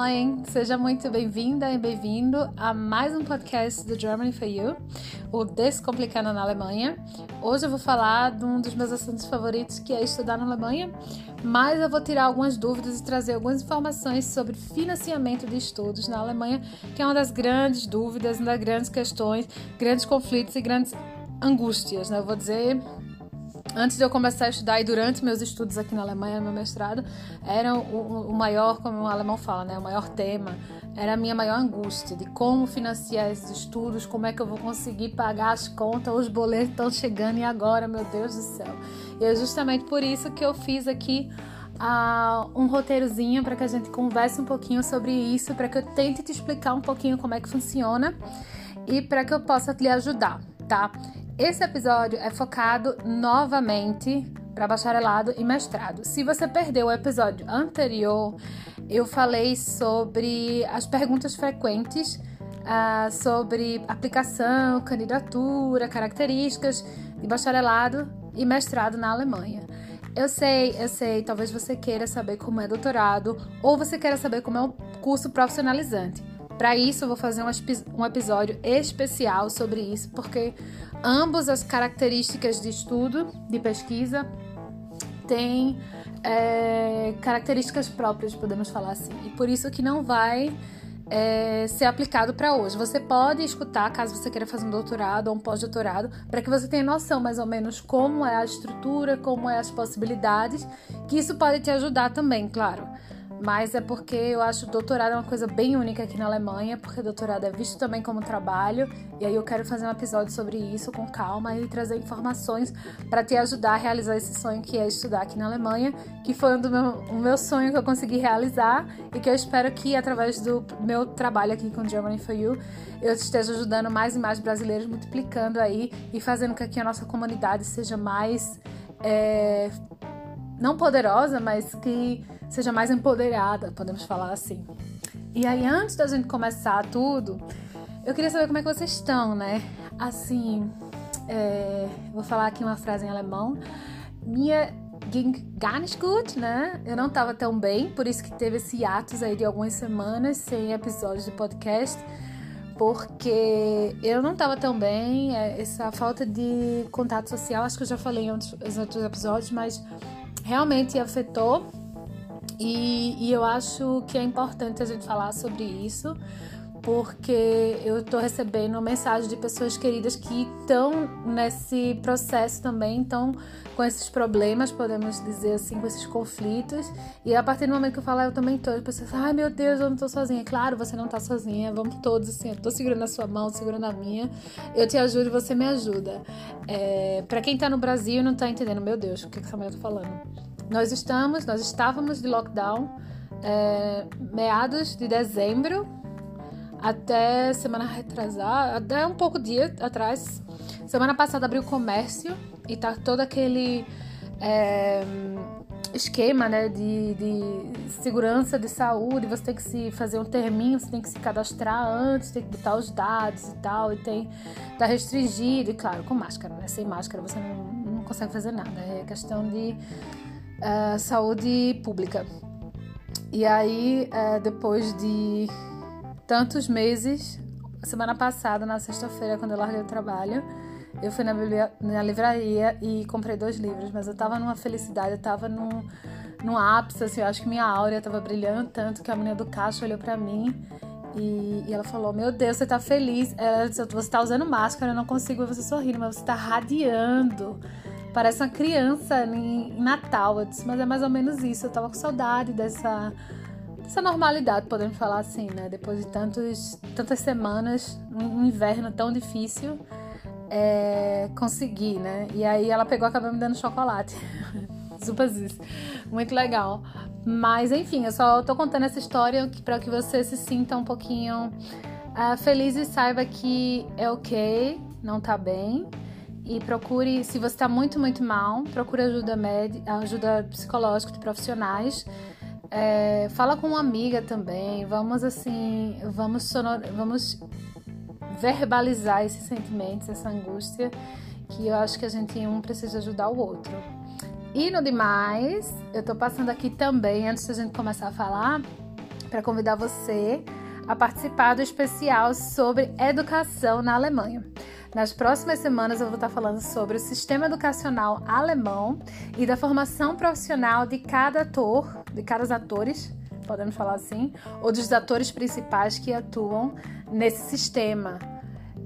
moin! Seja muito bem-vinda e bem-vindo a mais um podcast do Germany for You, o Descomplicando na Alemanha. Hoje eu vou falar de um dos meus assuntos favoritos, que é estudar na Alemanha, mas eu vou tirar algumas dúvidas e trazer algumas informações sobre financiamento de estudos na Alemanha, que é uma das grandes dúvidas, uma das grandes questões, grandes conflitos e grandes angústias, né? Eu vou dizer Antes de eu começar a estudar e durante meus estudos aqui na Alemanha, meu mestrado, era o, o, maior, como o alemão fala, né, o maior tema, era a minha maior angústia de como financiar esses estudos, como é que eu vou conseguir pagar as contas, os boletos estão chegando e agora, meu Deus do céu. E é justamente por isso que eu fiz aqui uh, um roteirozinho para que a gente converse um pouquinho sobre isso, para que eu tente te explicar um pouquinho como é que funciona e para que eu possa lhe ajudar, tá? Esse episódio é focado novamente para bacharelado e mestrado. Se você perdeu o episódio anterior, eu falei sobre as perguntas frequentes uh, sobre aplicação, candidatura, características de bacharelado e mestrado na Alemanha. Eu sei, eu sei, talvez você queira saber como é doutorado ou você queira saber como é um curso profissionalizante. Para isso, eu vou fazer um, episódio especial sobre isso, porque ambas as características de estudo, de pesquisa, têm é, características próprias, podemos falar assim. E por isso que não vai é, ser aplicado para hoje. Você pode escutar, caso você queira fazer um doutorado ou um pós-doutorado, para que você tenha noção mais ou menos como é a estrutura, como é as possibilidades, que isso pode te ajudar também, claro mas é porque eu acho que doutorado é uma coisa bem única aqui na Alemanha, porque doutorado é visto também como trabalho, e aí eu quero fazer um episódio sobre isso com calma e trazer informações para te ajudar a realizar esse sonho que é estudar aqui na Alemanha, que foi um do meu, um meu sonho que eu consegui realizar e que eu espero que através do meu trabalho aqui com Germany for You, eu esteja ajudando mais e mais brasileiros, multiplicando aí e fazendo com que a nossa comunidade seja mais é, não poderosa, mas que seja mais empoderada, podemos falar assim. E aí, antes da gente começar tudo, eu queria saber como é que vocês estão, né? Assim, é, vou falar aqui uma frase em alemão. Minha ging gar nicht gut, né? Eu não estava tão bem, por isso que teve esse atos aí de algumas semanas sem episódios de podcast, porque eu não estava tão bem, é, essa falta de contato social, acho que eu já falei em outros, em outros episódios, mas realmente afetou. E, e eu acho que é importante a gente falar sobre isso, porque eu estou recebendo mensagens de pessoas queridas que estão nesse processo também, estão com esses problemas, podemos dizer assim, com esses conflitos. E a partir do momento que eu falo, ah, eu também estou, as pessoas, ai meu Deus, eu não estou sozinha. Claro, você não está sozinha, vamos todos assim, eu estou segurando a sua mão, segurando a minha, eu te ajudo e você me ajuda. É, para quem está no Brasil e não está entendendo, meu Deus, o que, que essa mulher está falando? Nós estamos, nós estávamos de lockdown é, meados de dezembro até semana retrasada, até um pouco dia atrás. Semana passada abriu o comércio e tá todo aquele é, esquema né, de, de, segurança de saúde. Você tem que se fazer um terminho, você tem que se cadastrar antes, tem que botar os dados e tal. E tem. tá restringido, e claro, com máscara, né? Sem máscara você não, não consegue fazer nada. É questão de uh, saúde pública. E aí, uh, depois de tantos meses, semana passada, na sexta-feira, quando eu larguei o trabalho, eu fui na, na, livraria e comprei dois livros, mas eu tava numa felicidade, eu tava num, num ápice, assim, eu acho que minha áurea tava brilhando tanto que a menina do caixa olhou para mim e, e, ela falou: Meu Deus, você tá feliz. Ela disse: Você tá usando máscara, eu não consigo ver você sorrindo, mas você tá radiando. Parece uma criança em Natal. Eu disse, mas é mais ou menos isso. Eu tava com saudade dessa, dessa normalidade, podemos falar assim, né? Depois de tantos, tantas semanas, um inverno tão difícil, é, consegui, né? E aí ela pegou e acabou me dando chocolate. Super Muito legal. Mas enfim, eu só tô contando essa história para que você se sinta um pouquinho uh, feliz e saiba que é ok, não tá bem e procure, se você está muito, muito mal, procure ajuda médica, ajuda psicológica de profissionais. É, fala com uma amiga também. Vamos assim, vamos sonor, vamos verbalizar esses sentimentos, essa angústia, que eu acho que a gente um precisa ajudar o outro. E no demais, eu tô passando aqui também, antes da gente começar a falar, para convidar você a participar do especial sobre educação na Alemanha. Nas próximas semanas eu vou estar falando sobre o sistema educacional alemão e da formação profissional de cada ator, de cada atores, podemos falar assim, ou dos atores principais que atuam nesse sistema.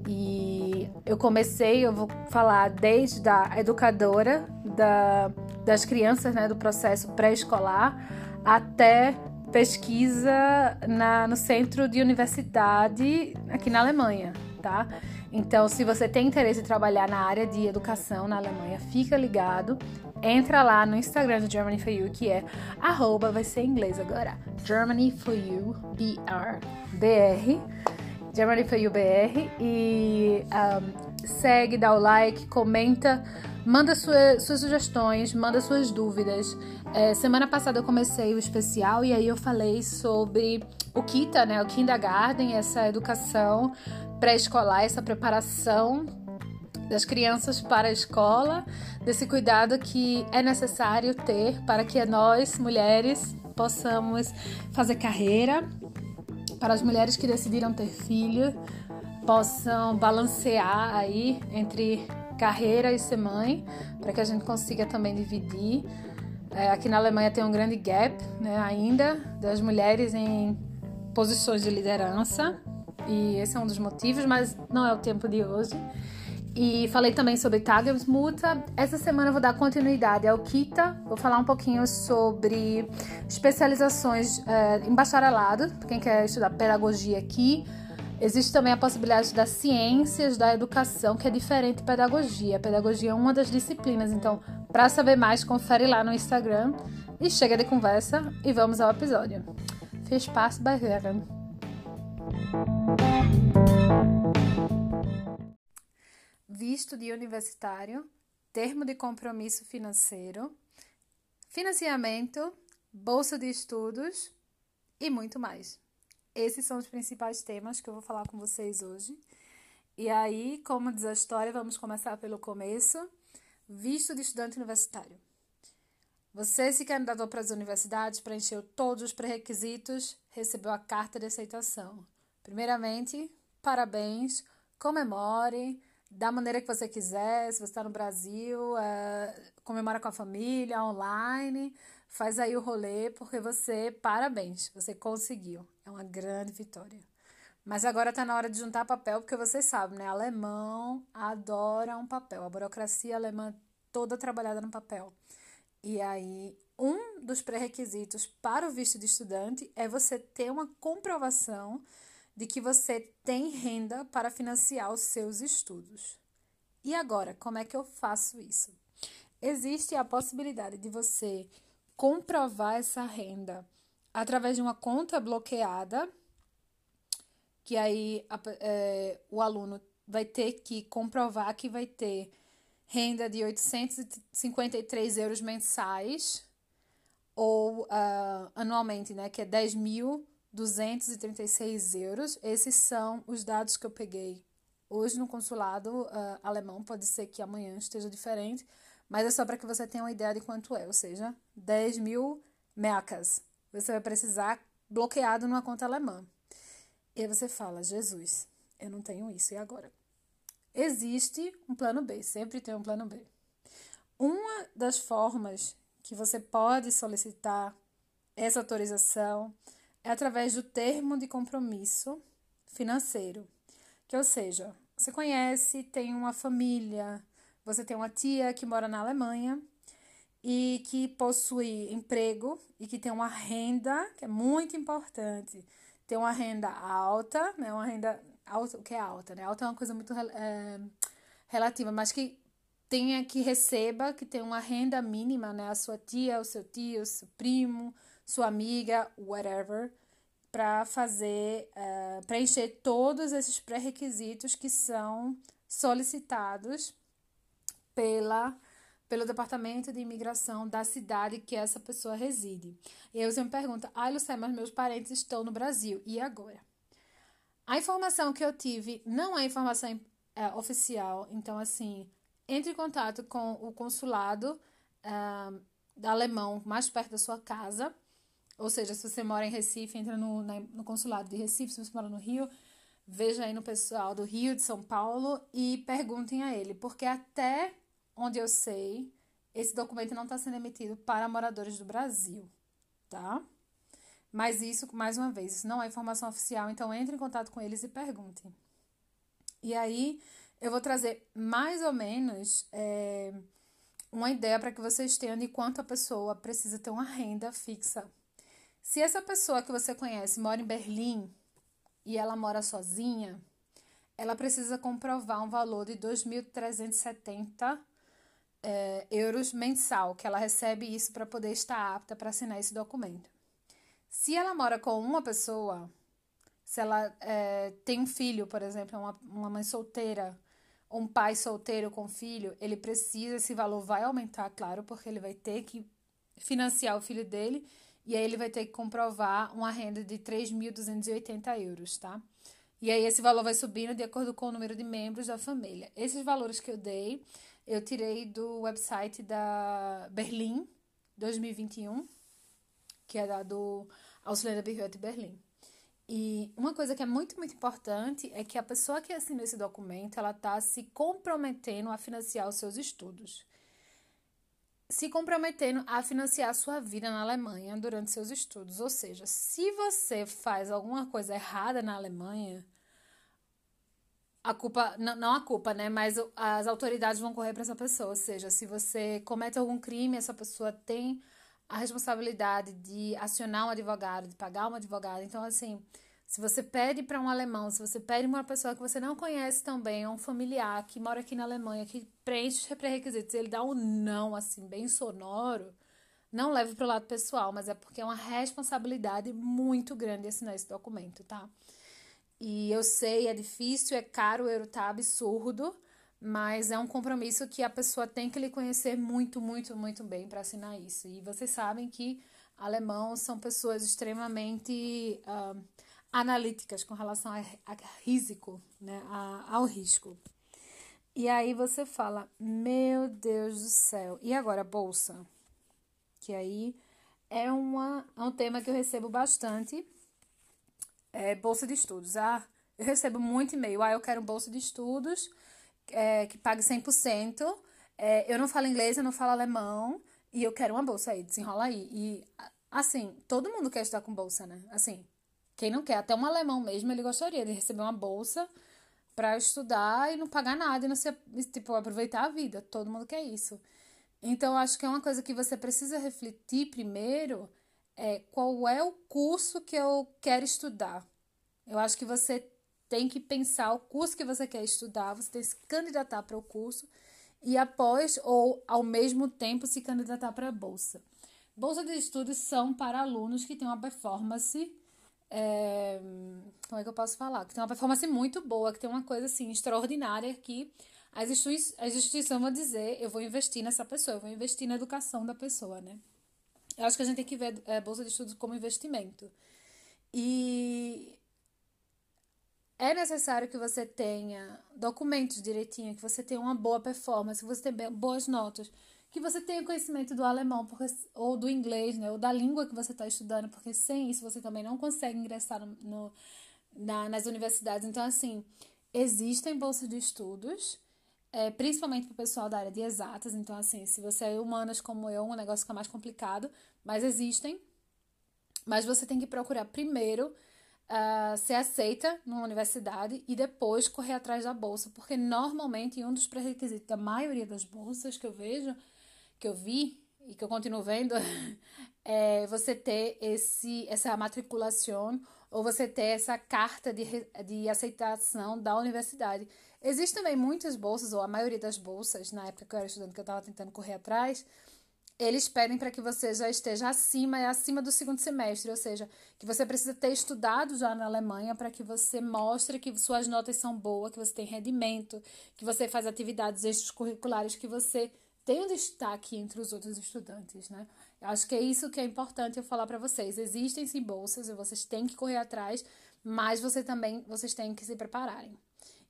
E eu comecei, eu vou falar desde a educadora da, das crianças, né, do processo pré-escolar, até pesquisa na, no centro de universidade aqui na Alemanha, tá? Então, se você tem interesse em trabalhar na área de educação na Alemanha, fica ligado. Entra lá no Instagram do Germany for You, que é arroba, vai ser em inglês agora, Germany for You, BR, BR, Germany for You BR, e um, segue, dá o like, comenta Manda sua, suas sugestões, manda suas dúvidas. É, semana passada eu comecei o especial e aí eu falei sobre o KITA, né, o Kindergarten, essa educação pré-escolar, essa preparação das crianças para a escola, desse cuidado que é necessário ter para que nós, mulheres, possamos fazer carreira, para as mulheres que decidiram ter filho, possam balancear aí entre carreira e ser mãe, para que a gente consiga também dividir. É, aqui na Alemanha tem um grande gap né, ainda das mulheres em posições de liderança, e esse é um dos motivos, mas não é o tempo de hoje. E falei também sobre Tagesmutter. Essa semana eu vou dar continuidade ao Kita. Vou falar um pouquinho sobre especializações é, em bacharelado, para quem quer estudar pedagogia aqui. Existe também a possibilidade das ciências da educação, que é diferente de pedagogia. A pedagogia é uma das disciplinas, então, para saber mais, confere lá no Instagram. E chega de conversa e vamos ao episódio. Spaß bei Hören! Visto de universitário, termo de compromisso financeiro, financiamento, bolsa de estudos e muito mais. Esses são os principais temas que eu vou falar com vocês hoje. E aí, como diz a história, vamos começar pelo começo. Visto de estudante universitário. Você se candidatou para as universidades, preencheu todos os pré-requisitos, recebeu a carta de aceitação. Primeiramente, parabéns, comemore da maneira que você quiser. Se você está no Brasil, é, comemora com a família, online, faz aí o rolê, porque você, parabéns, você conseguiu. É uma grande vitória. Mas agora está na hora de juntar papel, porque vocês sabem, né? Alemão adora um papel. A burocracia alemã toda trabalhada no papel. E aí, um dos pré-requisitos para o visto de estudante é você ter uma comprovação de que você tem renda para financiar os seus estudos. E agora, como é que eu faço isso? Existe a possibilidade de você comprovar essa renda através de uma conta bloqueada, que aí é, o aluno vai ter que comprovar que vai ter renda de 853 euros mensais ou uh, anualmente, né, que é 10.236 euros. Esses são os dados que eu peguei hoje no consulado uh, alemão. Pode ser que amanhã esteja diferente, mas é só para que você tenha uma ideia de quanto é, ou seja, 10 mil mercas você vai precisar bloqueado numa conta alemã. E aí você fala: Jesus, eu não tenho isso, e agora? Existe um plano B, sempre tem um plano B. Uma das formas que você pode solicitar essa autorização é através do termo de compromisso financeiro. Que, ou seja, você conhece, tem uma família, você tem uma tia que mora na Alemanha e que possui emprego e que tem uma renda, que é muito importante, tem uma renda alta, né? Uma renda alta, o que é alta, né? Alta é uma coisa muito é, relativa, mas que tenha que receba, que tem uma renda mínima, né? A sua tia, o seu tio, o seu primo, sua amiga, whatever, para fazer, uh, preencher todos esses pré-requisitos que são solicitados pela pelo Departamento de Imigração da cidade que essa pessoa reside. E aí você me pergunta, ai, ah, Lucé, mas meus parentes estão no Brasil, e agora? A informação que eu tive não é informação é, oficial, então, assim, entre em contato com o consulado é, alemão mais perto da sua casa. Ou seja, se você mora em Recife, entra no, na, no consulado de Recife, se você mora no Rio, veja aí no pessoal do Rio, de São Paulo e perguntem a ele, porque até onde eu sei, esse documento não está sendo emitido para moradores do Brasil, tá? Mas isso, mais uma vez, isso não é informação oficial, então entre em contato com eles e perguntem. E aí eu vou trazer mais ou menos é, uma ideia para que vocês tenham de quanto a pessoa precisa ter uma renda fixa. Se essa pessoa que você conhece mora em Berlim e ela mora sozinha, ela precisa comprovar um valor de 2.370 é, euros mensal, que ela recebe isso para poder estar apta para assinar esse documento. Se ela mora com uma pessoa, se ela é, tem um filho, por exemplo, uma, uma mãe solteira, um pai solteiro com filho, ele precisa, esse valor vai aumentar, claro, porque ele vai ter que financiar o filho dele e aí ele vai ter que comprovar uma renda de 3.280 euros, tá? E aí esse valor vai subindo de acordo com o número de membros da família. Esses valores que eu dei, eu tirei do website da Berlim 2021, que é da do Ausländer Behörde Berlim. E uma coisa que é muito, muito importante é que a pessoa que assinou esse documento, ela está se comprometendo a financiar os seus estudos se comprometendo a financiar a sua vida na Alemanha durante seus estudos. Ou seja, se você faz alguma coisa errada na Alemanha, a culpa, não, a culpa, né? Mas as autoridades vão correr para essa pessoa. Ou seja, se você comete algum crime, essa pessoa tem a responsabilidade de acionar um advogado, de pagar um advogado. Então, assim, se você pede para um alemão, se você pede uma pessoa que você não conhece também, um familiar que mora aqui na Alemanha, que preenche os pré-requisitos, ele dá um não, assim, bem sonoro, não leve para o lado pessoal, mas é porque é uma responsabilidade muito grande assinar esse documento, tá? E eu sei, é difícil, é caro, o euro tá absurdo, mas é um compromisso que a pessoa tem que lhe conhecer muito, muito, muito bem para assinar isso. E vocês sabem que alemãos são pessoas extremamente. Uh, analíticas com relação a, a risco, né, a, ao risco. E aí você fala, meu Deus do céu, e agora bolsa? Que aí é, uma, é um tema que eu recebo bastante, é bolsa de estudos. Ah, eu recebo muito e-mail, ah, eu quero bolsa de estudos é, que pague 100%, é, eu não falo inglês, eu não falo alemão, e eu quero uma bolsa aí, desenrola aí. E, assim, todo mundo quer estar com bolsa, né? Assim, quem não quer, até um alemão mesmo, ele gostaria de receber uma bolsa para estudar e não pagar nada e não se, tipo, aproveitar a vida. Todo mundo quer isso. Então, acho que é uma coisa que você precisa refletir primeiro é qual é o curso que eu quero estudar. Eu acho que você tem que pensar o curso que você quer estudar, você tem que se candidatar para o curso e após ou ao mesmo tempo se candidatar para a bolsa. Bolsa de estudos são para alunos que têm uma performance é, como é que eu posso falar? Que tem uma performance muito boa, que tem uma coisa assim extraordinária que as, as instituições vão dizer, eu vou investir nessa pessoa, eu vou investir na educação da pessoa, né? Eu acho que a gente tem que ver é, bolsa de estudos como investimento. E é necessário que você tenha documentos direitinho, que você tenha uma boa performance, que você tenha boas notas, que você tenha conhecimento do alemão porque, ou do inglês, né, ou da língua que você está estudando, porque sem isso você também não consegue ingressar no, no na, nas universidades. Então, assim, existem bolsas de estudos, é, principalmente para o pessoal da área de exatas. Então, assim, se você é humanas como eu, um negócio fica mais complicado, mas existem. Mas você tem que procurar primeiro uh, ser aceita numa universidade e depois correr atrás da bolsa, porque normalmente um dos pré-requisitos da maioria das bolsas que eu vejo que eu vi e que eu continuo vendo é você ter esse essa matriculação ou você ter essa carta de, de aceitação da universidade. Existem também muitas bolsas, ou a maioria das bolsas, na época que eu era estudante, que eu estava tentando correr atrás, eles pedem para que você já esteja acima, é acima do segundo semestre, ou seja, que você precisa ter estudado já na Alemanha para que você mostre que suas notas são boas, que você tem rendimento, que você faz atividades extracurriculares, que você tem um destaque entre os outros estudantes, né? Eu acho que é isso que é importante eu falar para vocês. Existem sim bolsas e vocês têm que correr atrás, mas você também vocês têm que se prepararem.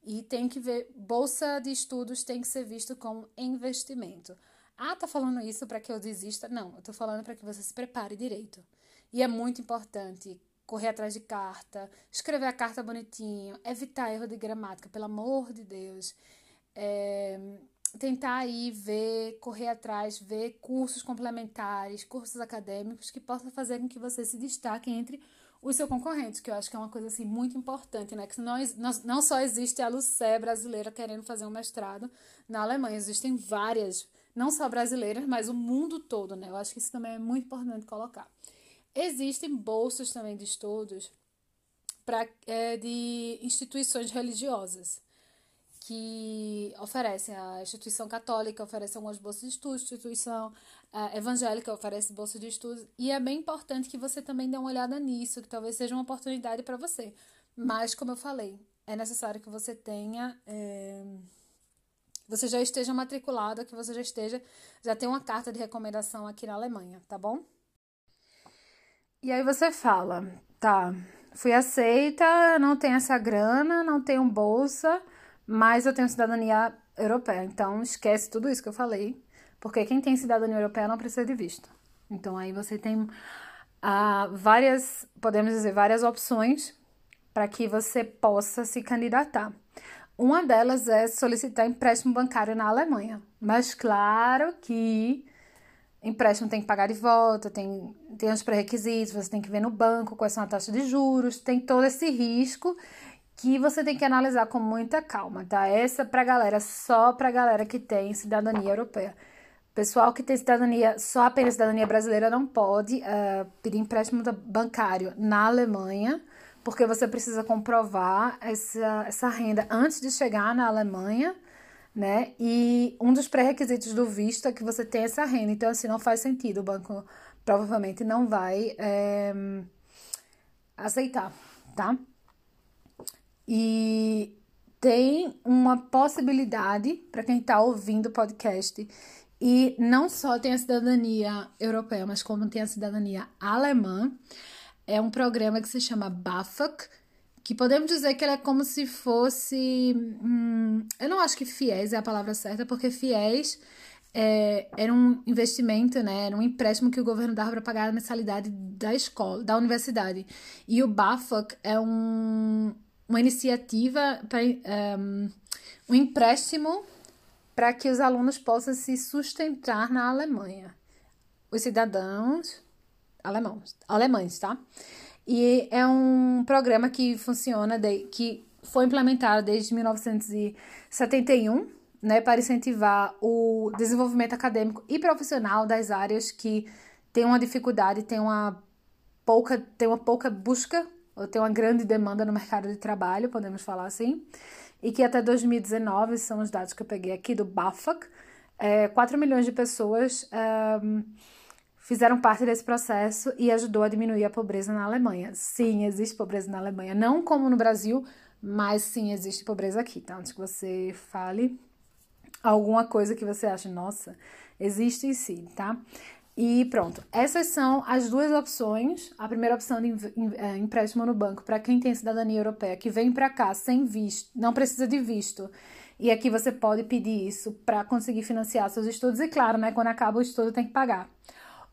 E tem que ver, bolsa de estudos tem que ser visto como investimento. Ah, tá falando isso para que eu desista? Não, eu tô falando para que você se prepare direito. E é muito importante correr atrás de carta, escrever a carta bonitinho, evitar erro de gramática, pelo amor de Deus. É, tentar aí ver, correr atrás, ver cursos complementares, cursos acadêmicos que possam fazer com que você se destaque entre os seus concorrentes, que eu acho que é uma coisa assim muito importante, né? Que não, não só existe a Lucé brasileira querendo fazer um mestrado na Alemanha, existem várias, não só brasileiras, mas o mundo todo, né? Eu acho que isso também é muito importante colocar. Existem bolsas também de estudos pra, é, de instituições religiosas que oferecem. A instituição católica oferece algumas bolsas de estudos, a instituição uh, evangélica oferece bolsas de estudos, e é bem importante que você também dê uma olhada nisso, que talvez seja uma oportunidade para você. Mas, como eu falei, é necessário que você tenha. É, você já esteja matriculado, que você já esteja, já tenha uma carta de recomendação aqui na Alemanha, tá bom? E aí você fala, tá, fui aceita, não tenho essa grana, não tenho bolsa, mas eu tenho cidadania europeia. Então, esquece tudo isso que eu falei, porque quem tem cidadania europeia não precisa de visto. Então, aí você tem ah, várias, podemos dizer, várias opções para que você possa se candidatar. Uma delas é solicitar empréstimo bancário na Alemanha. Mas claro que empréstimo tem que pagar de volta, tem, tem os pré-requisitos, você tem que ver no banco quais são a taxa de juros, tem todo esse risco que você tem que analisar com muita calma, tá? Essa pra galera, só pra galera que tem cidadania europeia. Pessoal que tem cidadania, só apenas cidadania brasileira, não pode uh, pedir empréstimo bancário na Alemanha, porque você precisa comprovar essa, essa renda antes de chegar na Alemanha, né? E um dos pré-requisitos do visto é que você tenha essa renda. Então, assim, não faz sentido. O banco provavelmente não vai é, aceitar, tá? E tem uma possibilidade para quem está ouvindo o podcast e não só tem a cidadania europeia, mas como tem a cidadania alemã. É um programa que se chama BAföG, que podemos dizer que ele é como se fosse. Hum, eu não acho que fiéis é a palavra certa, porque fiéis é, era um investimento, né? Era um empréstimo que o governo dava para pagar a mensalidade da escola, da universidade. E o BAföG é um, uma iniciativa para um, um empréstimo para que os alunos possam se sustentar na Alemanha. Os cidadãos alemãos, alemães, tá? E é um programa que funciona, de, que foi implementado desde 1971, né, para incentivar o desenvolvimento acadêmico e profissional das áreas que têm uma dificuldade, têm uma pouca, têm uma pouca busca tem uma grande demanda no mercado de trabalho, podemos falar assim, e que até 2019, são os dados que eu peguei aqui do BAFAC, é, 4 milhões de pessoas um, fizeram parte desse processo e ajudou a diminuir a pobreza na Alemanha. Sim, existe pobreza na Alemanha, não como no Brasil, mas sim existe pobreza aqui, tá? Antes que você fale alguma coisa que você acha, nossa, existe sim, tá? E pronto, essas são as duas opções. A primeira opção de é, empréstimo no banco para quem tem cidadania europeia, que vem para cá sem visto, não precisa de visto. E aqui você pode pedir isso para conseguir financiar seus estudos. E claro, né, quando acaba o estudo tem que pagar.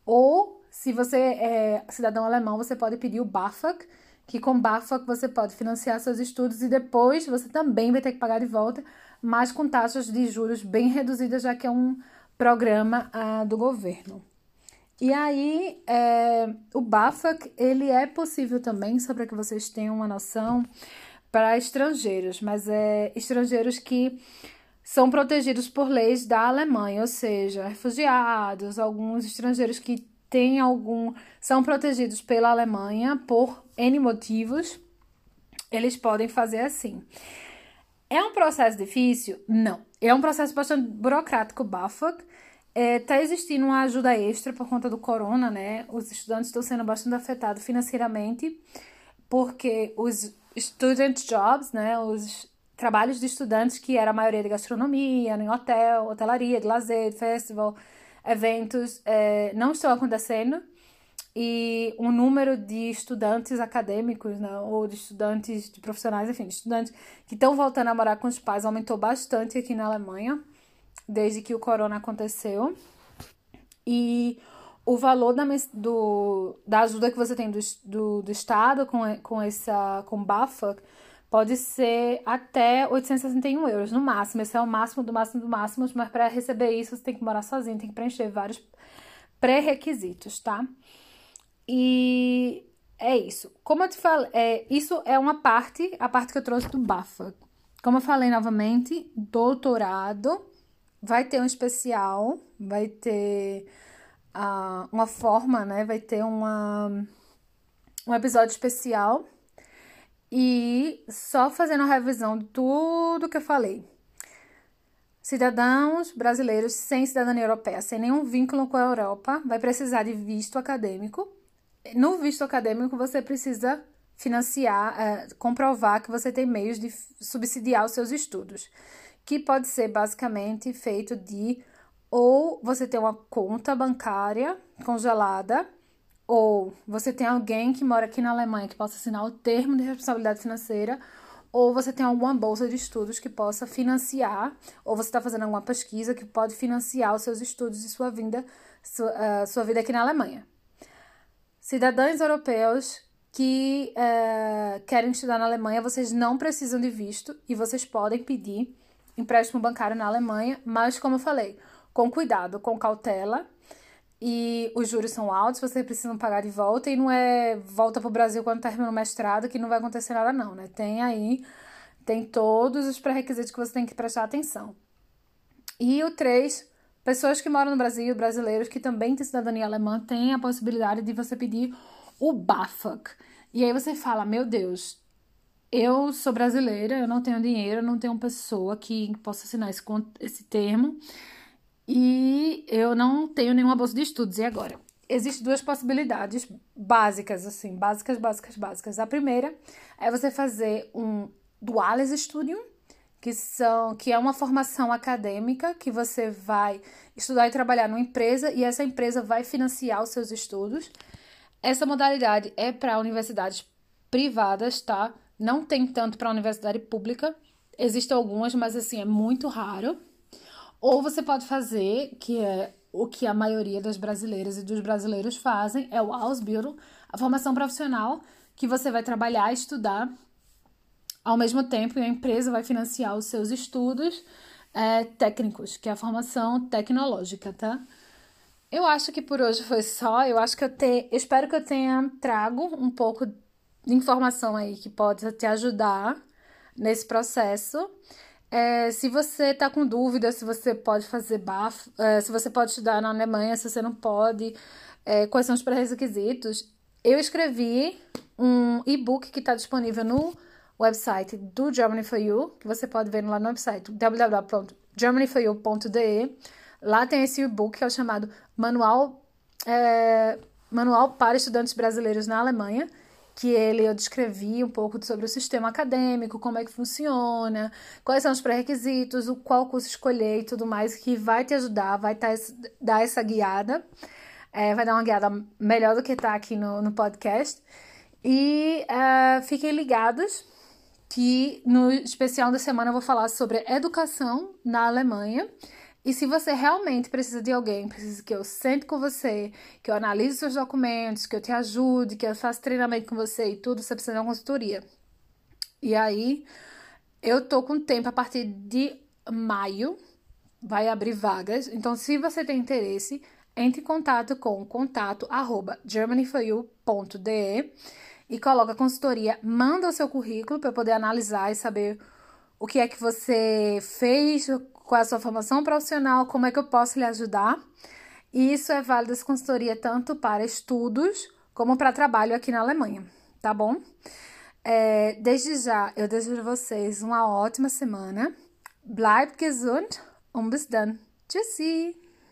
Ou, se você é cidadão alemão, você pode pedir o BAföG, que com BAföG você pode financiar seus estudos e depois você também vai ter que pagar de volta, mas com taxas de juros bem reduzidas, já que é um programa uh, do governo. E aí, é, o BAFAC, ele é possível também, só para que vocês tenham uma noção, para estrangeiros, mas é estrangeiros que são protegidos por leis da Alemanha, ou seja, refugiados, alguns estrangeiros que têm algum são protegidos pela Alemanha por N motivos, eles podem fazer assim. É um processo difícil? Não. É um processo bastante burocrático, BAFAC, Está é, tá existindo uma ajuda extra por conta do corona, né? Os estudantes estão sendo bastante afetados financeiramente, porque os student jobs, né? Os trabalhos de estudantes, que era a maioria de gastronomia, em hotel, hotelaria, de lazer, festival, eventos, é, não estão acontecendo. E o número de estudantes acadêmicos, né, ou de estudantes, de profissionais, enfim, de estudantes que estão voltando a morar com os pais aumentou bastante aqui na Alemanha desde que o corona aconteceu. E o valor da, do, da ajuda que você tem do, do, do Estado com, com essa com BAFA pode ser até 861 euros no máximo. Esse é o máximo do máximo do máximo, mas para receber isso você tem que morar sozinho, tem que preencher vários pré-requisitos, tá? E é isso. Como eu te falei, é, isso é uma parte, a parte que eu trouxe do BAFA. Como eu falei novamente, doutorado vai ter um especial, vai ter uh, uma forma, né? Vai ter uma, um episódio especial. E só fazendo a revisão de tudo que eu falei. Cidadãos brasileiros sem cidadania europeia, sem nenhum vínculo com a Europa, vai precisar de visto acadêmico. No visto acadêmico, você precisa financiar, é, comprovar que você tem meios de subsidiar os seus estudos, que pode ser basicamente feito de ou você tem uma conta bancária congelada, ou você tem alguém que mora aqui na Alemanha que possa assinar o termo de responsabilidade financeira, ou você tem alguma bolsa de estudos que possa financiar, ou você está fazendo alguma pesquisa que pode financiar os seus estudos e sua vinda, sua, uh, sua vida aqui na Alemanha. Cidadãos europeus que uh, querem estudar na Alemanha, vocês não precisam de visto e vocês podem pedir empréstimo bancário na Alemanha, mas como eu falei, com cuidado, com cautela e os juros são altos, vocês precisam pagar de volta e não é volta para o Brasil quando termina o mestrado que não vai acontecer nada não, né? Tem aí, tem todos os pré-requisitos que você tem que prestar atenção. E o 3, pessoas que moram no Brasil, brasileiros que também têm cidadania alemã, têm a possibilidade de você pedir o BAföG. E aí você fala, meu Deus, eu sou brasileira, eu não tenho dinheiro, não tenho pessoa que possa assinar esse, esse termo e eu não tenho nenhuma bolsa de estudos. E agora? Existem duas possibilidades básicas, assim, básicas, básicas, básicas. A primeira é você fazer um Duales Studium, que, são, que é uma formação acadêmica que você vai estudar e trabalhar numa empresa e essa empresa vai financiar os seus estudos. Essa modalidade é para universidades privadas, tá? Não tem tanto para a universidade pública. Existem algumas, mas assim, é muito raro. Ou você pode fazer, que é o que a maioria das brasileiras e dos brasileiros fazem, é o Ausbildung, a formação profissional, que você vai trabalhar e estudar ao mesmo tempo a empresa vai financiar os seus estudos é, técnicos, que é a formação tecnológica, tá? Eu acho que por hoje foi só. Eu acho que eu te, espero que eu tenha trago um pouco informação aí que pode te ajudar nesse processo. É, se você está com dúvida se você pode fazer bafo, é, se você pode estudar na Alemanha, se você não pode, é, quais são os pré-requisitos, eu escrevi um e-book que está disponível no website do Germany for You, que você pode ver lá no website www.germanyforyou.de. Lá tem esse e-book que é o chamado Manual, é, Manual para Estudantes Brasileiros na Alemanha que ele eu descrevi um pouco sobre o sistema acadêmico, como é que funciona, quais são os pré-requisitos, o qual curso escolher e tudo mais, que vai te ajudar, vai tá, dar essa guiada, é, vai dar uma guiada melhor do que está aqui no, no podcast. E é, fiquem ligados que no especial da semana eu vou falar sobre educação na Alemanha e se você realmente precisa de alguém, precisa que eu sente com você, que eu analise seus documentos, que eu te ajude, que eu faça treinamento com você e tudo, você precisa de uma consultoria. E aí, eu tô com tempo a partir de maio, vai abrir vagas. Então, se você tem interesse, entre em contato com contato arroba germanyforyou.de e coloca a consultoria, manda o seu currículo para eu poder analisar e saber o que é que você fez, qual é a sua formação profissional, como é que eu posso lhe ajudar. E isso é válido essa consultoria tanto para estudos como para trabalho aqui na Alemanha, tá bom? É, desde já, eu desejo a vocês uma ótima semana. Bleibt gesund und bis dann. Tschüssi!